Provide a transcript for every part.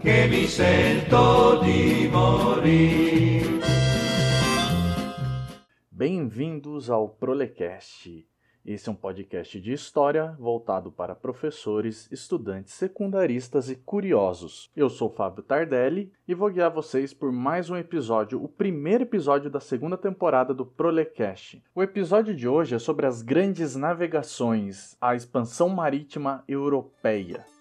che mi sento di morire. Bem-vindos ao Prolecast. Esse é um podcast de história voltado para professores, estudantes secundaristas e curiosos. Eu sou Fábio Tardelli e vou guiar vocês por mais um episódio, o primeiro episódio da segunda temporada do Prolecast. O episódio de hoje é sobre as grandes navegações, a expansão marítima europeia.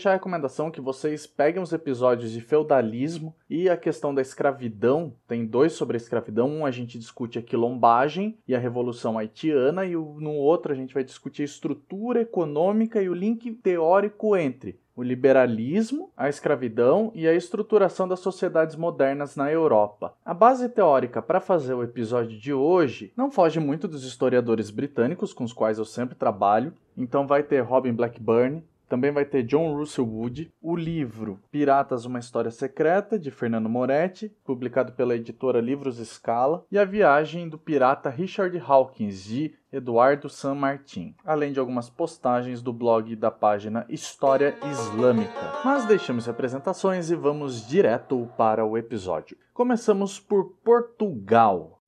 Deixar a recomendação que vocês peguem os episódios de feudalismo e a questão da escravidão. Tem dois sobre a escravidão. Um a gente discute a quilombagem e a Revolução Haitiana, e no outro a gente vai discutir a estrutura econômica e o link teórico entre o liberalismo, a escravidão e a estruturação das sociedades modernas na Europa. A base teórica para fazer o episódio de hoje não foge muito dos historiadores britânicos com os quais eu sempre trabalho. Então vai ter Robin Blackburn, também vai ter John Russell Wood, o livro Piratas, uma História Secreta, de Fernando Moretti, publicado pela editora Livros Scala, e A Viagem do Pirata Richard Hawkins, de Eduardo San Martin, além de algumas postagens do blog da página História Islâmica. Mas deixamos apresentações e vamos direto para o episódio. Começamos por Portugal.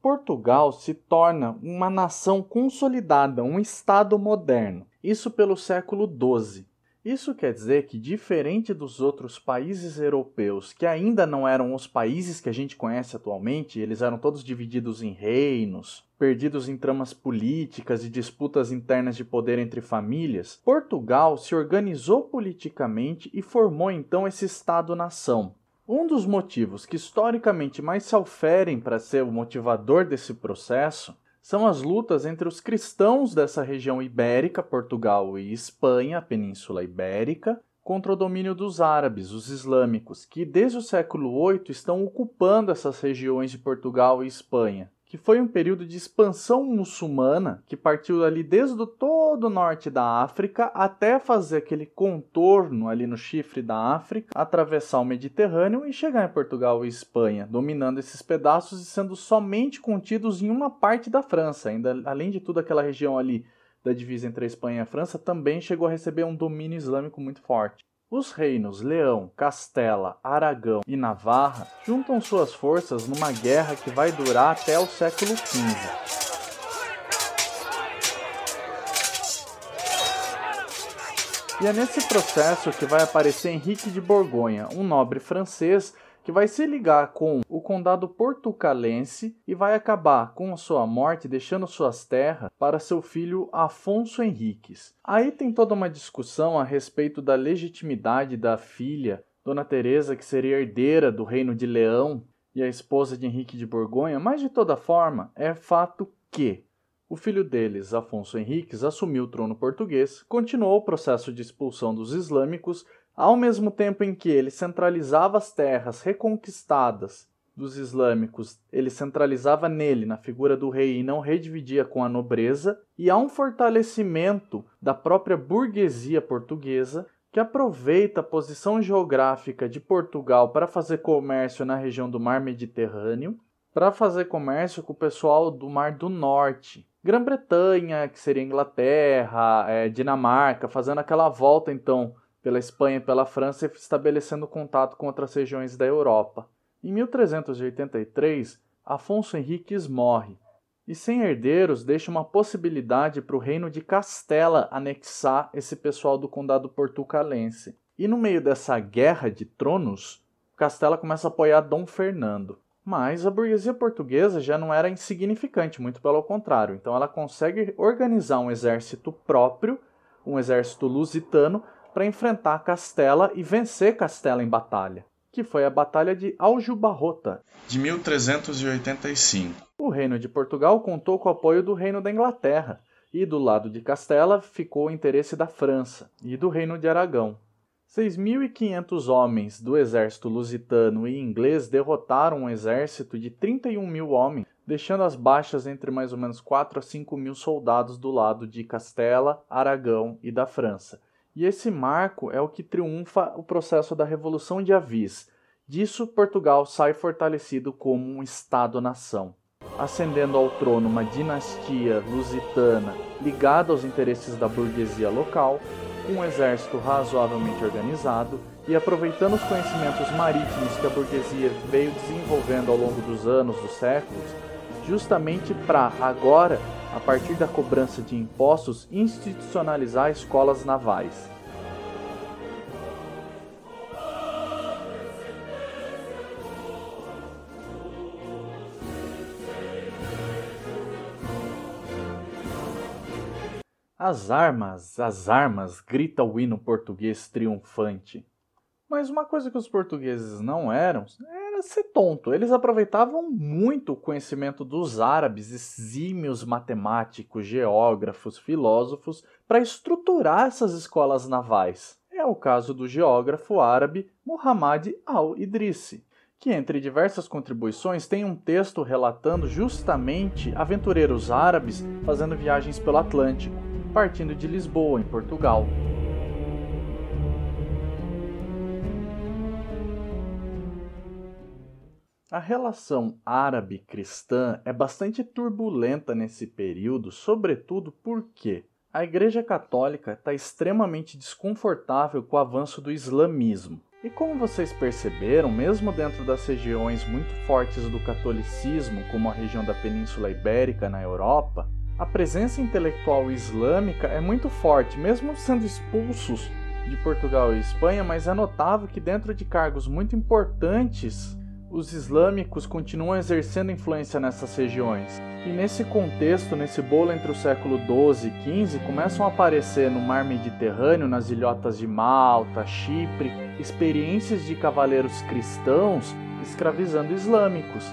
Portugal se torna uma nação consolidada, um Estado moderno. Isso pelo século XII. Isso quer dizer que, diferente dos outros países europeus, que ainda não eram os países que a gente conhece atualmente, eles eram todos divididos em reinos, perdidos em tramas políticas e disputas internas de poder entre famílias, Portugal se organizou politicamente e formou então esse Estado-nação. Um dos motivos que historicamente mais se oferem para ser o motivador desse processo são as lutas entre os cristãos dessa região ibérica, Portugal e Espanha, a Península Ibérica, contra o domínio dos árabes, os islâmicos, que desde o século VIII estão ocupando essas regiões de Portugal e Espanha que foi um período de expansão muçulmana que partiu ali desde o todo o norte da África até fazer aquele contorno ali no chifre da África, atravessar o Mediterrâneo e chegar em Portugal e Espanha, dominando esses pedaços e sendo somente contidos em uma parte da França. Ainda além de tudo aquela região ali da divisa entre a Espanha e a França também chegou a receber um domínio islâmico muito forte. Os reinos Leão, Castela, Aragão e Navarra juntam suas forças numa guerra que vai durar até o século XV. E é nesse processo que vai aparecer Henrique de Borgonha, um nobre francês que vai se ligar com o condado portucalense e vai acabar com a sua morte deixando suas terras para seu filho Afonso Henriques. Aí tem toda uma discussão a respeito da legitimidade da filha Dona Teresa, que seria herdeira do reino de Leão e a esposa de Henrique de Borgonha, mas de toda forma é fato que o filho deles, Afonso Henriques, assumiu o trono português, continuou o processo de expulsão dos islâmicos ao mesmo tempo em que ele centralizava as terras reconquistadas dos islâmicos, ele centralizava nele, na figura do rei, e não redividia com a nobreza, e há um fortalecimento da própria burguesia portuguesa que aproveita a posição geográfica de Portugal para fazer comércio na região do Mar Mediterrâneo, para fazer comércio com o pessoal do Mar do Norte, Grã-Bretanha, que seria Inglaterra, é, Dinamarca, fazendo aquela volta então pela Espanha e pela França estabelecendo contato com outras regiões da Europa. Em 1383, Afonso Henriques morre e, sem herdeiros, deixa uma possibilidade para o reino de Castela anexar esse pessoal do condado portucalense. E no meio dessa guerra de tronos, Castela começa a apoiar Dom Fernando. Mas a burguesia portuguesa já não era insignificante, muito pelo contrário. Então ela consegue organizar um exército próprio, um exército lusitano, para enfrentar Castela e vencer Castela em batalha, que foi a Batalha de Aljubarrota, de 1385. O Reino de Portugal contou com o apoio do Reino da Inglaterra, e do lado de Castela ficou o interesse da França e do Reino de Aragão. 6.500 homens do exército lusitano e inglês derrotaram um exército de 31 mil homens, deixando as baixas entre mais ou menos 4 a 5 mil soldados do lado de Castela, Aragão e da França. E esse marco é o que triunfa o processo da Revolução de Avis. Disso, Portugal sai fortalecido como um Estado-nação, ascendendo ao trono uma dinastia lusitana ligada aos interesses da burguesia local um exército razoavelmente organizado e aproveitando os conhecimentos marítimos que a burguesia veio desenvolvendo ao longo dos anos, dos séculos, justamente para agora, a partir da cobrança de impostos, institucionalizar escolas navais. As armas, as armas, grita o hino português triunfante. Mas uma coisa que os portugueses não eram ser tonto. Eles aproveitavam muito o conhecimento dos árabes, exímios matemáticos, geógrafos, filósofos, para estruturar essas escolas navais. É o caso do geógrafo árabe Muhammad al-Idrisi, que, entre diversas contribuições, tem um texto relatando justamente aventureiros árabes fazendo viagens pelo Atlântico partindo de Lisboa, em Portugal. A relação árabe-cristã é bastante turbulenta nesse período, sobretudo porque a Igreja Católica está extremamente desconfortável com o avanço do islamismo. E como vocês perceberam, mesmo dentro das regiões muito fortes do catolicismo, como a região da Península Ibérica na Europa, a presença intelectual islâmica é muito forte, mesmo sendo expulsos de Portugal e Espanha, mas é notável que dentro de cargos muito importantes, os islâmicos continuam exercendo influência nessas regiões. E nesse contexto, nesse bolo entre o século XII e XV, começam a aparecer no mar Mediterrâneo, nas ilhotas de Malta, Chipre, experiências de cavaleiros cristãos escravizando islâmicos.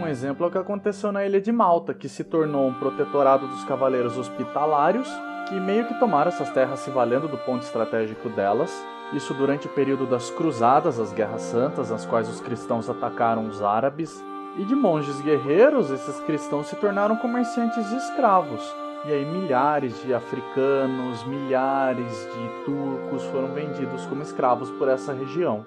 Um exemplo é o que aconteceu na ilha de Malta, que se tornou um protetorado dos cavaleiros hospitalários, que meio que tomaram essas terras se valendo do ponto estratégico delas. Isso durante o período das Cruzadas, as Guerras Santas, nas quais os cristãos atacaram os árabes. E de monges guerreiros, esses cristãos se tornaram comerciantes de escravos. E aí milhares de africanos, milhares de turcos foram vendidos como escravos por essa região.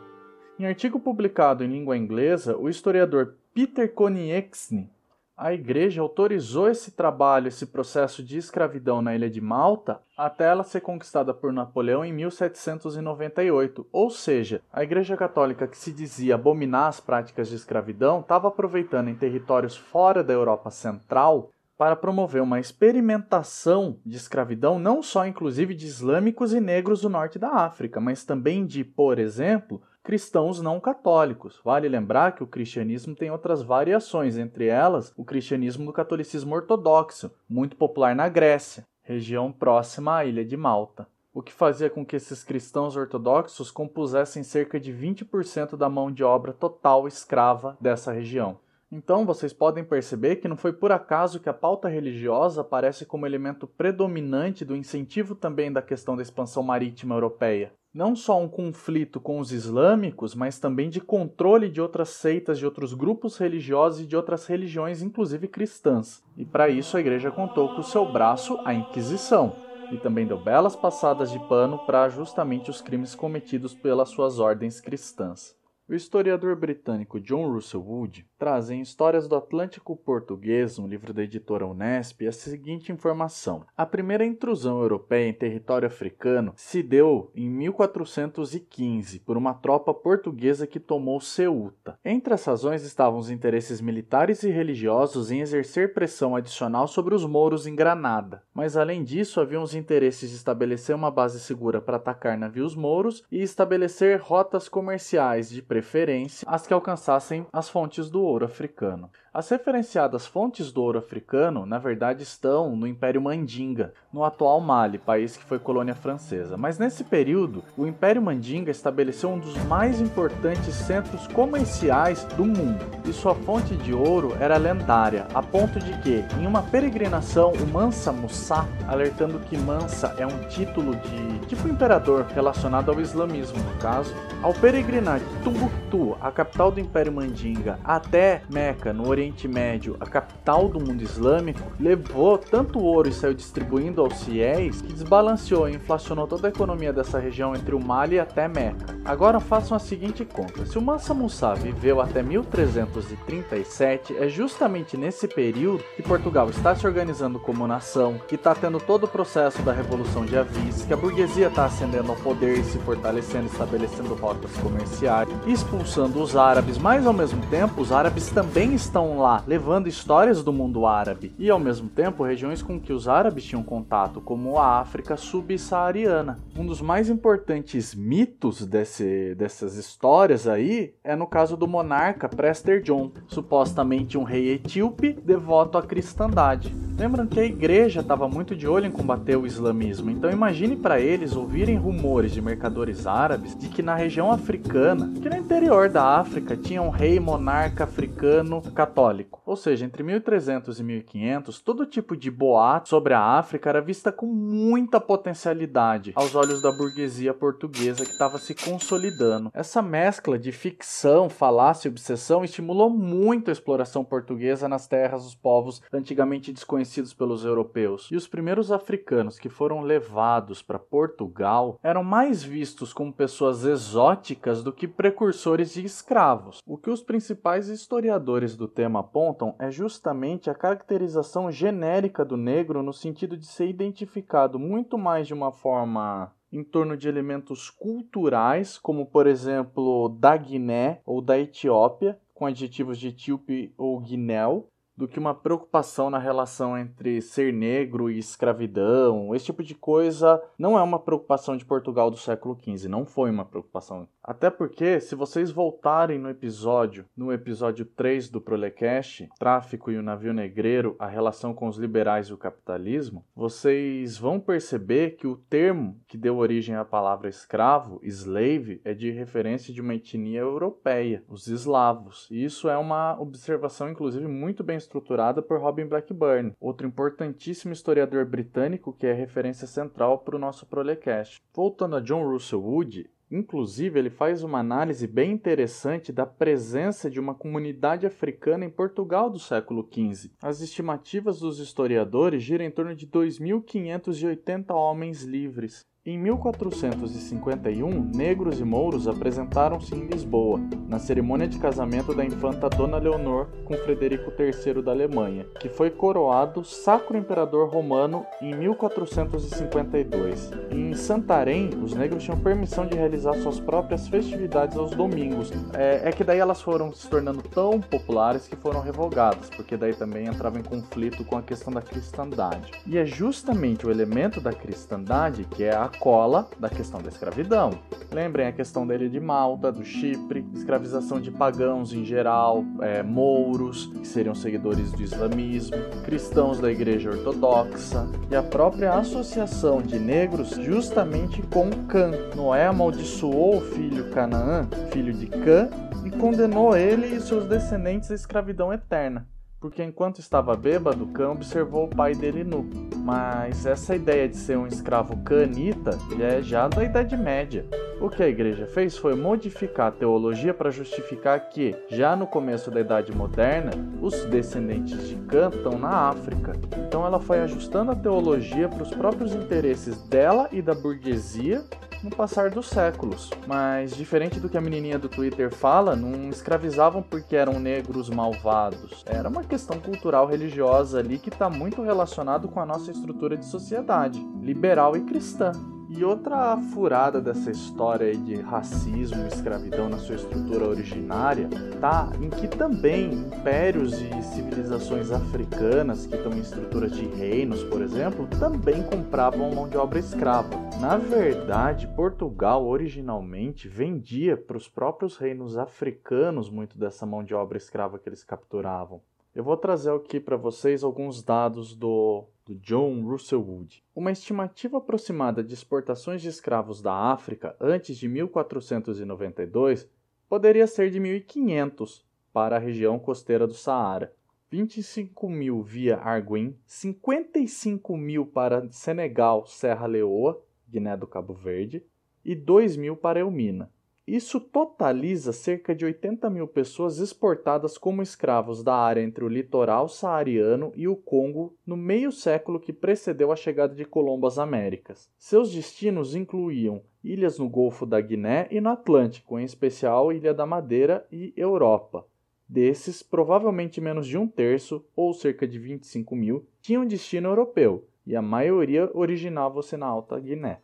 Em artigo publicado em língua inglesa, o historiador Peter Konieczny, a igreja autorizou esse trabalho, esse processo de escravidão na ilha de Malta, até ela ser conquistada por Napoleão em 1798. Ou seja, a igreja católica que se dizia abominar as práticas de escravidão estava aproveitando em territórios fora da Europa Central para promover uma experimentação de escravidão não só inclusive de islâmicos e negros do norte da África, mas também de, por exemplo, cristãos não católicos. Vale lembrar que o cristianismo tem outras variações, entre elas o cristianismo do catolicismo ortodoxo, muito popular na Grécia, região próxima à ilha de Malta. O que fazia com que esses cristãos ortodoxos compusessem cerca de 20% da mão de obra total escrava dessa região. Então, vocês podem perceber que não foi por acaso que a pauta religiosa aparece como elemento predominante do incentivo também da questão da expansão marítima europeia não só um conflito com os islâmicos, mas também de controle de outras seitas, de outros grupos religiosos e de outras religiões, inclusive cristãs. E para isso a igreja contou com o seu braço, a Inquisição. e também deu belas passadas de pano para justamente os crimes cometidos pelas suas ordens cristãs. O historiador britânico John Russell Wood traz em Histórias do Atlântico Português, um livro da editora Unesp, a seguinte informação: A primeira intrusão europeia em território africano se deu em 1415 por uma tropa portuguesa que tomou Ceuta. Entre as razões estavam os interesses militares e religiosos em exercer pressão adicional sobre os mouros em Granada, mas além disso haviam os interesses de estabelecer uma base segura para atacar navios mouros e estabelecer rotas comerciais de preferência as que alcançassem as fontes do ouro africano. As referenciadas fontes do ouro africano, na verdade, estão no Império Mandinga, no atual Mali, país que foi colônia francesa. Mas nesse período, o Império Mandinga estabeleceu um dos mais importantes centros comerciais do mundo, e sua fonte de ouro era lendária, a ponto de que, em uma peregrinação, o Mansa Musa, alertando que Mansa é um título de tipo imperador relacionado ao islamismo, no caso, ao peregrinar de Tumbuktu, a capital do Império Mandinga, até Meca, no Oriente Oriente Médio, a capital do mundo islâmico, levou tanto ouro e saiu distribuindo aos fiéis que desbalanceou e inflacionou toda a economia dessa região entre o Mali até Meca. Agora façam a seguinte conta: se o Mansa Musa viveu até 1337, é justamente nesse período que Portugal está se organizando como nação, que está tendo todo o processo da Revolução de Avis, que a burguesia está ascendendo ao poder e se fortalecendo, estabelecendo rotas comerciais, expulsando os árabes, mas ao mesmo tempo os árabes também estão lá, levando histórias do mundo árabe e ao mesmo tempo regiões com que os árabes tinham contato, como a África subsaariana. Um dos mais importantes mitos desse, dessas histórias aí é no caso do monarca Prester John, supostamente um rei etíope devoto à cristandade. Lembram que a igreja estava muito de olho em combater o islamismo, então imagine para eles ouvirem rumores de mercadores árabes de que na região africana, que no interior da África, tinha um rei monarca africano católico católico. Ou seja, entre 1300 e 1500, todo tipo de boato sobre a África era vista com muita potencialidade aos olhos da burguesia portuguesa que estava se consolidando. Essa mescla de ficção, falácia e obsessão estimulou muito a exploração portuguesa nas terras dos povos antigamente desconhecidos pelos europeus. E os primeiros africanos que foram levados para Portugal eram mais vistos como pessoas exóticas do que precursores de escravos. O que os principais historiadores do tema apontam é justamente a caracterização genérica do negro no sentido de ser identificado muito mais de uma forma em torno de elementos culturais, como por exemplo da Guiné ou da Etiópia, com adjetivos de etíope ou guinéu, do que uma preocupação na relação entre ser negro e escravidão. Esse tipo de coisa não é uma preocupação de Portugal do século XV, não foi uma preocupação até porque, se vocês voltarem no episódio, no episódio 3 do Prolecast, Tráfico e o Navio Negreiro, a relação com os liberais e o capitalismo, vocês vão perceber que o termo que deu origem à palavra escravo, slave, é de referência de uma etnia europeia, os eslavos. E isso é uma observação, inclusive, muito bem estruturada por Robin Blackburn, outro importantíssimo historiador britânico que é referência central para o nosso Prolecast. Voltando a John Russell Wood, Inclusive, ele faz uma análise bem interessante da presença de uma comunidade africana em Portugal do século XV. As estimativas dos historiadores giram em torno de 2.580 homens livres. Em 1451, negros e mouros apresentaram-se em Lisboa, na cerimônia de casamento da infanta Dona Leonor com Frederico III da Alemanha, que foi coroado Sacro Imperador Romano em 1452. Em Santarém, os negros tinham permissão de realizar suas próprias festividades aos domingos. É, é que daí elas foram se tornando tão populares que foram revogadas, porque daí também entrava em conflito com a questão da cristandade. E é justamente o elemento da cristandade que é a cola da questão da escravidão. Lembrem a questão dele de Malta, do Chipre, escravização de pagãos em geral, é, mouros, que seriam seguidores do islamismo, cristãos da igreja ortodoxa, e a própria associação de negros justamente com Cã. Noé amaldiçoou o filho Canaã, filho de Cã, e condenou ele e seus descendentes à escravidão eterna porque enquanto estava bêbado, Cã observou o pai dele nu. Mas essa ideia de ser um escravo canita é já da Idade Média. O que a igreja fez foi modificar a teologia para justificar que, já no começo da Idade Moderna, os descendentes de Cã estão na África. Então ela foi ajustando a teologia para os próprios interesses dela e da burguesia no passar dos séculos. Mas, diferente do que a menininha do Twitter fala, não escravizavam porque eram negros malvados. Era uma questão cultural religiosa ali que está muito relacionado com a nossa estrutura de sociedade, liberal e cristã. E outra furada dessa história aí de racismo escravidão na sua estrutura originária tá em que também impérios e civilizações africanas que estão em estruturas de reinos, por exemplo, também compravam mão de obra escrava. Na verdade, Portugal originalmente vendia para os próprios reinos africanos muito dessa mão de obra escrava que eles capturavam. Eu vou trazer aqui para vocês alguns dados do, do John Russell Wood. Uma estimativa aproximada de exportações de escravos da África antes de 1492 poderia ser de 1500 para a região costeira do Saara, 25 mil via Arguin, 55 mil para Senegal, Serra Leoa, Guiné do Cabo Verde, e 2 mil para Elmina. Isso totaliza cerca de 80 mil pessoas exportadas como escravos da área entre o litoral saariano e o Congo no meio século que precedeu a chegada de Colombo às Américas. Seus destinos incluíam ilhas no Golfo da Guiné e no Atlântico, em especial Ilha da Madeira e Europa. Desses, provavelmente menos de um terço, ou cerca de 25 mil, tinham destino europeu, e a maioria originava-se na Alta Guiné.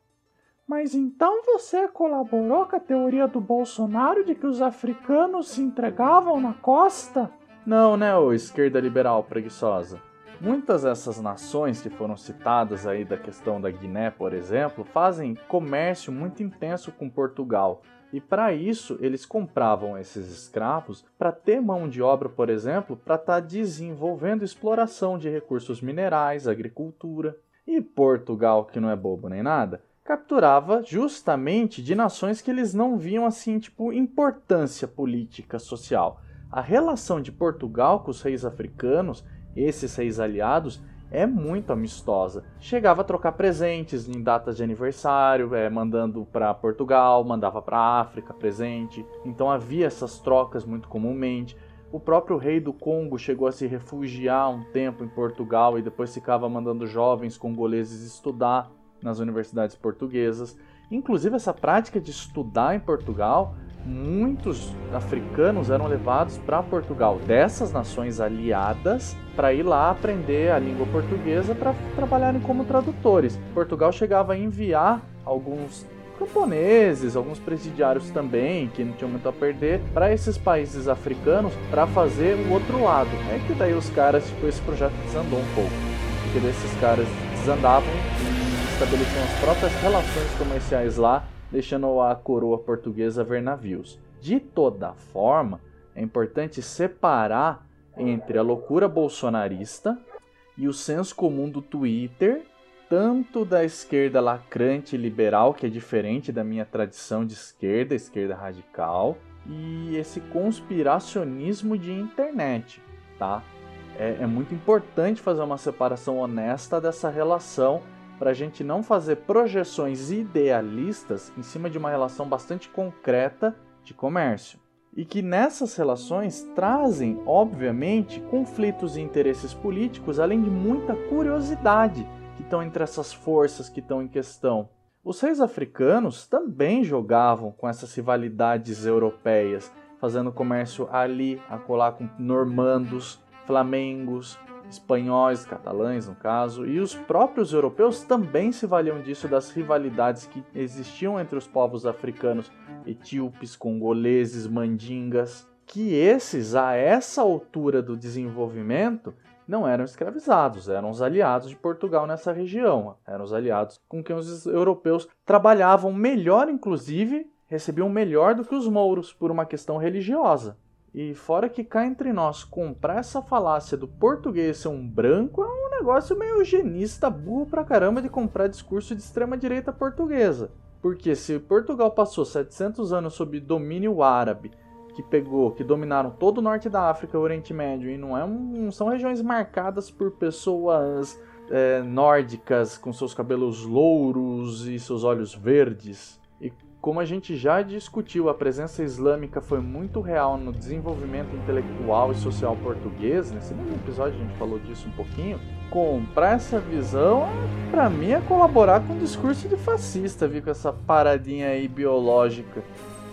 Mas então você colaborou com a teoria do Bolsonaro de que os africanos se entregavam na costa? Não, né, ô esquerda liberal preguiçosa. Muitas dessas nações que foram citadas aí da questão da Guiné, por exemplo, fazem comércio muito intenso com Portugal. E para isso, eles compravam esses escravos para ter mão de obra, por exemplo, para estar tá desenvolvendo exploração de recursos minerais, agricultura. E Portugal, que não é bobo nem nada, capturava justamente de nações que eles não viam assim, tipo, importância política, social. A relação de Portugal com os reis africanos, esses reis aliados, é muito amistosa. Chegava a trocar presentes em datas de aniversário, é, mandando para Portugal, mandava para África presente. Então havia essas trocas muito comumente. O próprio rei do Congo chegou a se refugiar um tempo em Portugal e depois ficava mandando jovens congoleses estudar nas universidades portuguesas. Inclusive, essa prática de estudar em Portugal, muitos africanos eram levados para Portugal, dessas nações aliadas, para ir lá aprender a língua portuguesa para trabalharem como tradutores. Portugal chegava a enviar alguns camponeses, alguns presidiários também, que não tinham muito a perder, para esses países africanos para fazer o outro lado. É que daí os caras, tipo, esse projeto desandou um pouco. Porque desses caras desandavam estabeleciam as próprias relações comerciais lá, deixando a coroa portuguesa ver navios. De toda forma, é importante separar entre a loucura bolsonarista e o senso comum do Twitter, tanto da esquerda lacrante liberal, que é diferente da minha tradição de esquerda, esquerda radical, e esse conspiracionismo de internet, tá? É, é muito importante fazer uma separação honesta dessa relação para a gente não fazer projeções idealistas em cima de uma relação bastante concreta de comércio. E que nessas relações trazem, obviamente, conflitos e interesses políticos, além de muita curiosidade que estão entre essas forças que estão em questão. Os reis africanos também jogavam com essas rivalidades europeias, fazendo comércio ali, a colar com normandos, flamengos, espanhóis, catalães no caso, e os próprios europeus também se valiam disso das rivalidades que existiam entre os povos africanos, etíopes, congoleses, mandingas, que esses a essa altura do desenvolvimento não eram escravizados, eram os aliados de Portugal nessa região, eram os aliados com quem os europeus trabalhavam melhor, inclusive, recebiam melhor do que os mouros por uma questão religiosa. E fora que cá entre nós, comprar essa falácia do português ser um branco é um negócio meio eugenista, burro pra caramba de comprar discurso de extrema direita portuguesa. Porque se Portugal passou 700 anos sob domínio árabe, que pegou, que dominaram todo o norte da África o Oriente Médio, e não, é um, não são regiões marcadas por pessoas é, nórdicas com seus cabelos louros e seus olhos verdes, Como a gente já discutiu, a presença islâmica foi muito real no desenvolvimento intelectual e social português. Nesse mesmo episódio a gente falou disso um pouquinho. Comprar essa visão, para mim, é colaborar com o discurso de fascista, viu? Com essa paradinha aí biológica.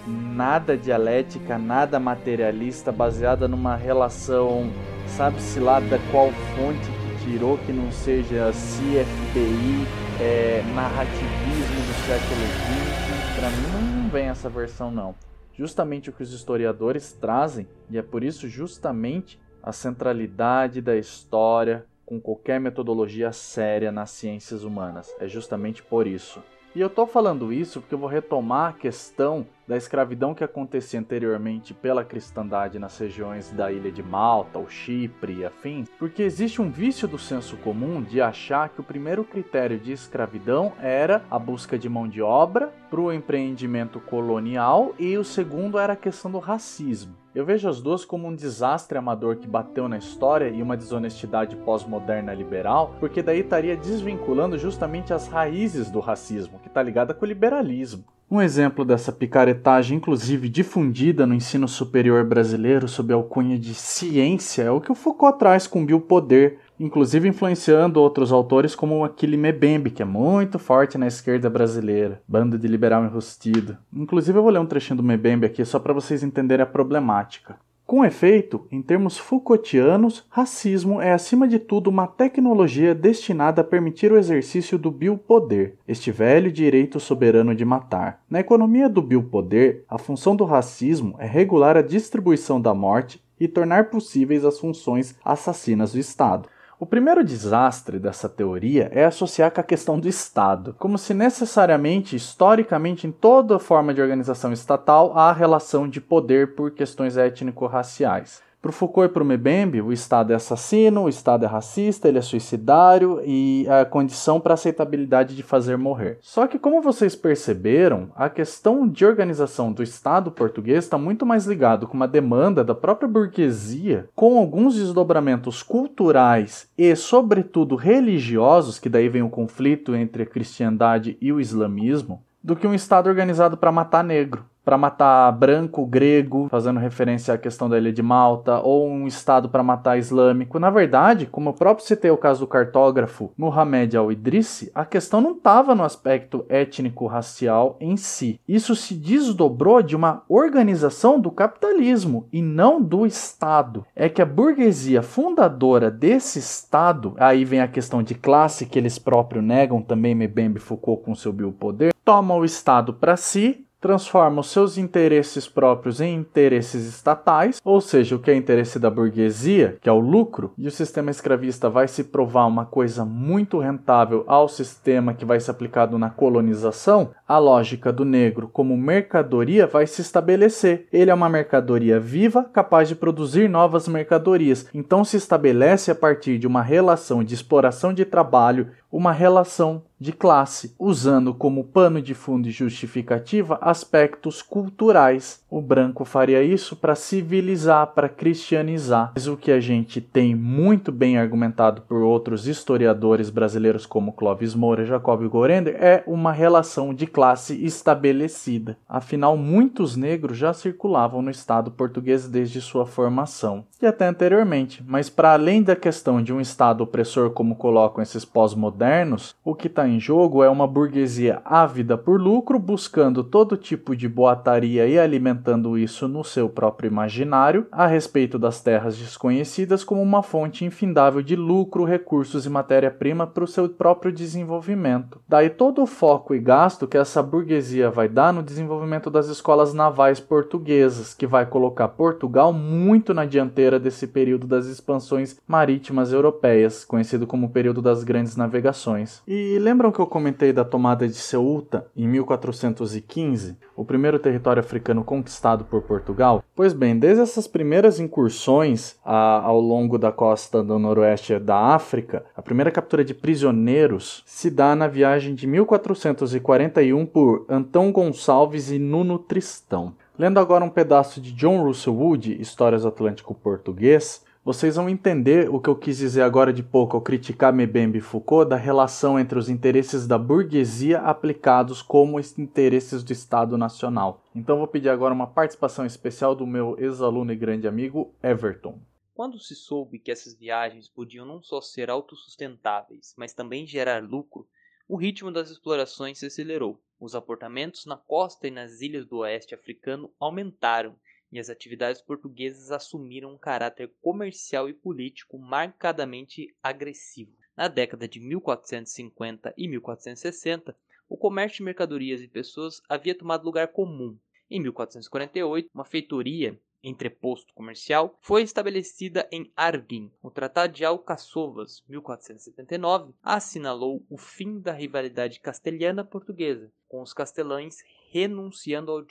Nada dialética, nada materialista, baseada numa relação, sabe-se lá da qual fonte que tirou, que não seja CFPI, é, narrativismo do século XX. Para mim não vem essa versão não. Justamente o que os historiadores trazem, e é por isso justamente a centralidade da história com qualquer metodologia séria nas ciências humanas. É justamente por isso. E eu tô falando isso porque eu vou retomar a questão da escravidão que acontecia anteriormente pela cristandade nas regiões da ilha de Malta, o Chipre e afins, porque existe um vício do senso comum de achar que o primeiro critério de escravidão era a busca de mão de obra para o empreendimento colonial e o segundo era a questão do racismo. Eu vejo as duas como um desastre amador que bateu na história e uma desonestidade pós-moderna liberal, porque daí estaria desvinculando justamente as raízes do racismo, que está ligada com o liberalismo. Um exemplo dessa picaretagem, inclusive difundida no ensino superior brasileiro sob a alcunha de ciência, é o que o Foucault traz com Biopoder, inclusive influenciando outros autores como Aquile Mbembe, que é muito forte na esquerda brasileira, bando de liberal enrustido. Inclusive eu vou ler um trechinho do Mbembe aqui só para vocês entenderem a problemática. Com efeito, em termos Foucaultianos, racismo é acima de tudo uma tecnologia destinada a permitir o exercício do biopoder, este velho direito soberano de matar. Na economia do biopoder, a função do racismo é regular a distribuição da morte e tornar possíveis as funções assassinas do Estado. O primeiro desastre dessa teoria é associar com a questão do Estado, como se necessariamente, historicamente, em toda forma de organização estatal, há relação de poder por questões étnico-raciais. Para o Foucault e para o Mbembe, o Estado é assassino, o Estado é racista, ele é suicidário e a condição para aceitabilidade de fazer morrer. Só que, como vocês perceberam, a questão de organização do Estado português está muito mais ligado com uma demanda da própria burguesia, com alguns desdobramentos culturais e, sobretudo, religiosos, que daí vem o conflito entre a cristandade e o islamismo, do que um Estado organizado para matar negro para matar branco, grego, fazendo referência à questão da ilha de Malta, ou um estado para matar islâmico. Na verdade, como eu próprio citei o caso do cartógrafo Muhammad al-Idrissi, a questão não estava no aspecto étnico-racial em si. Isso se desdobrou de uma organização do capitalismo e não do Estado. É que a burguesia fundadora desse Estado, aí vem a questão de classe que eles próprios negam também, Mbembe Foucault com seu biopoder, toma o Estado para si transforma os seus interesses próprios em interesses estatais, ou seja, o que é interesse da burguesia, que é o lucro, e o sistema escravista vai se provar uma coisa muito rentável ao sistema que vai ser aplicado na colonização, a lógica do negro como mercadoria vai se estabelecer. Ele é uma mercadoria viva, capaz de produzir novas mercadorias. Então se estabelece a partir de uma relação de exploração de trabalho, uma relação de classe, usando como pano de fundo e justificativa aspectos culturais. O branco faria isso para civilizar, para cristianizar. Mas o que a gente tem muito bem argumentado por outros historiadores brasileiros como Clovis Moura e Jacob Gorender é uma relação de classe estabelecida. Afinal, muitos negros já circulavam no Estado português desde sua formação e até anteriormente. Mas para além da questão de um Estado opressor como colocam esses pós-modernos, o que está em jogo é uma burguesia ávida por lucro, buscando todo tipo de boataria e alimentando isso no seu próprio imaginário, a respeito das terras desconhecidas como uma fonte infindável de lucro, recursos e matéria-prima para o seu próprio desenvolvimento. Daí todo o foco e gasto que essa burguesia vai dar no desenvolvimento das escolas navais portuguesas, que vai colocar Portugal muito na dianteira desse período das expansões marítimas europeias, conhecido como período das grandes navegações. E lembram que eu comentei da tomada de Ceuta em 1415, o primeiro território africano conquistado por Portugal? Pois bem, desde essas primeiras incursões a, ao longo da costa do noroeste da África, a primeira captura de prisioneiros se dá na viagem de 1441 por Antão Gonçalves e Nuno Tristão. Lendo agora um pedaço de John Russell Wood, Histórias do Atlântico Português, Vocês vão entender o que eu quis dizer agora de pouco ao criticar Mbembe e Foucault da relação entre os interesses da burguesia aplicados como interesses do Estado Nacional. Então vou pedir agora uma participação especial do meu ex-aluno e grande amigo Everton. Quando se soube que essas viagens podiam não só ser autossustentáveis, mas também gerar lucro, o ritmo das explorações se acelerou. Os aportamentos na costa e nas ilhas do oeste africano aumentaram e as atividades portuguesas assumiram um caráter comercial e político marcadamente agressivo. Na década de 1450 e 1460, o comércio de mercadorias e pessoas havia tomado lugar comum. Em 1448, uma feitoria entreposto comercial, foi estabelecida em Arguin. O Tratado de Alcaçovas, 1479, assinalou o fim da rivalidade castelhana-portuguesa, com os castelães renunciando ao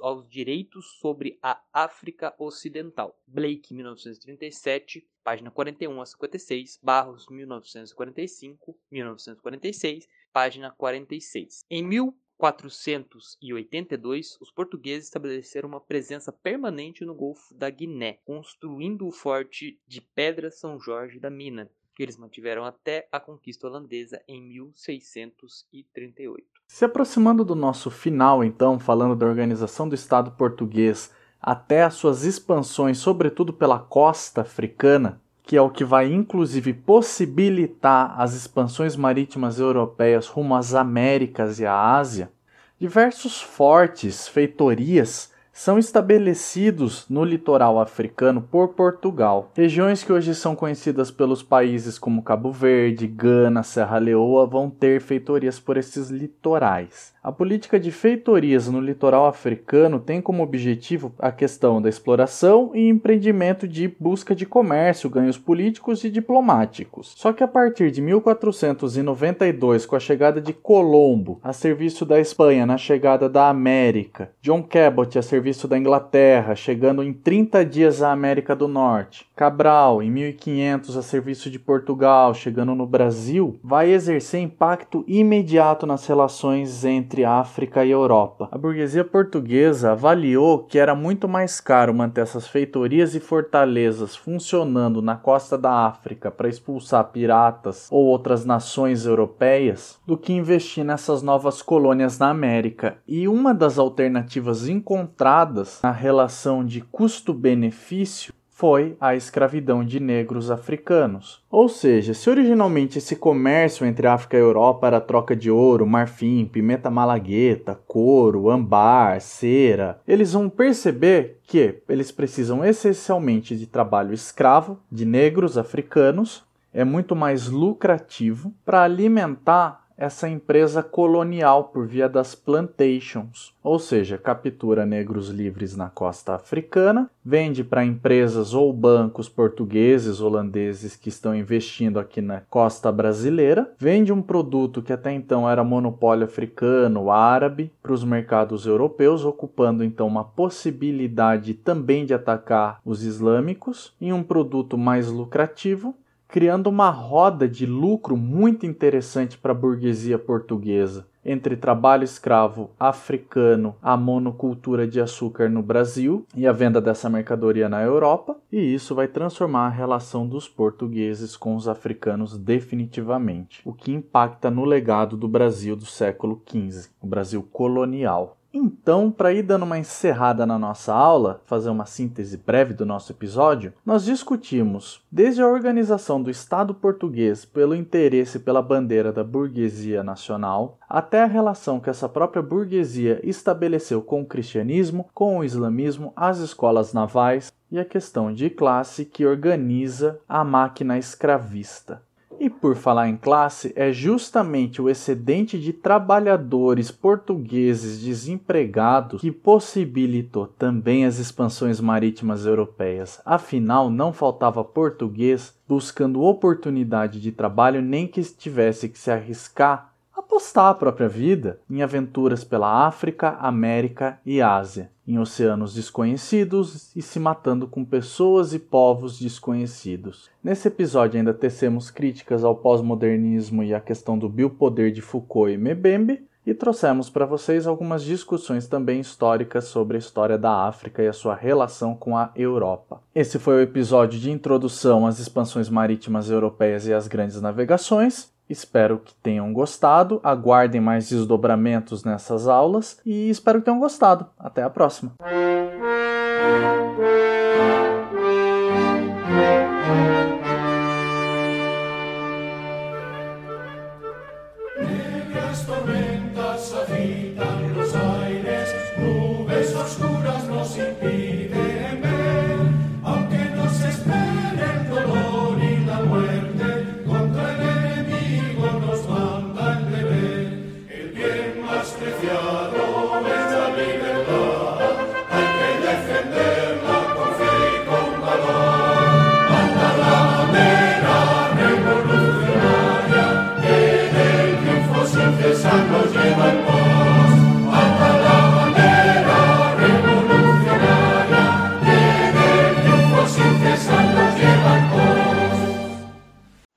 aos direitos sobre a África Ocidental. Blake, 1937, página 41 a 56, Barros, 1945, 1946, página 46. Em 1482, os portugueses estabeleceram uma presença permanente no Golfo da Guiné, construindo o forte de Pedra São Jorge da Mina, que eles mantiveram até a conquista holandesa em 1638. Se aproximando do nosso final, então, falando da organização do Estado português até as suas expansões, sobretudo pela costa africana, que é o que vai inclusive possibilitar as expansões marítimas europeias rumo às Américas e à Ásia, diversos fortes, feitorias são estabelecidos no litoral africano por Portugal. Regiões que hoje são conhecidas pelos países como Cabo Verde, Gana, Serra Leoa vão ter feitorias por esses litorais. A política de feitorias no litoral africano tem como objetivo a questão da exploração e empreendimento de busca de comércio, ganhos políticos e diplomáticos. Só que a partir de 1492, com a chegada de Colombo a serviço da Espanha na chegada da América, John Cabot a serviço da Inglaterra, chegando em 30 dias à América do Norte, Cabral em 1500 a serviço de Portugal, chegando no Brasil, vai exercer impacto imediato nas relações entre entre África e Europa. A burguesia portuguesa avaliou que era muito mais caro manter essas feitorias e fortalezas funcionando na costa da África para expulsar piratas ou outras nações europeias do que investir nessas novas colônias na América. E uma das alternativas encontradas na relação de custo-benefício foi a escravidão de negros africanos. Ou seja, se originalmente esse comércio entre África e Europa era troca de ouro, marfim, pimenta malagueta, couro, ambar, cera, eles vão perceber que eles precisam essencialmente de trabalho escravo de negros africanos, é muito mais lucrativo para alimentar essa empresa colonial por via das plantations, ou seja, captura negros livres na costa africana, vende para empresas ou bancos portugueses, holandeses que estão investindo aqui na costa brasileira, vende um produto que até então era monopólio africano, árabe, para os mercados europeus, ocupando então uma possibilidade também de atacar os islâmicos em um produto mais lucrativo criando uma roda de lucro muito interessante para a burguesia portuguesa, entre trabalho escravo africano, a monocultura de açúcar no Brasil e a venda dessa mercadoria na Europa, e isso vai transformar a relação dos portugueses com os africanos definitivamente, o que impacta no legado do Brasil do século XV, o Brasil colonial. Então, para ir dando uma encerrada na nossa aula, fazer uma síntese breve do nosso episódio, nós discutimos desde a organização do Estado português pelo interesse pela bandeira da burguesia nacional, até a relação que essa própria burguesia estabeleceu com o cristianismo, com o islamismo, as escolas navais e a questão de classe que organiza a máquina escravista. E por falar em classe, é justamente o excedente de trabalhadores portugueses desempregados que possibilitou também as expansões marítimas europeias. Afinal, não faltava português buscando oportunidade de trabalho nem que tivesse que se arriscar apostar a própria vida em aventuras pela África, América e Ásia, em oceanos desconhecidos e se matando com pessoas e povos desconhecidos. Nesse episódio ainda tecemos críticas ao pós-modernismo e à questão do biopoder de Foucault e Mbembe, e trouxemos para vocês algumas discussões também históricas sobre a história da África e a sua relação com a Europa. Esse foi o episódio de introdução às expansões marítimas europeias e às grandes navegações. Espero que tenham gostado, aguardem mais desdobramentos nessas aulas e espero que tenham gostado. Até a próxima!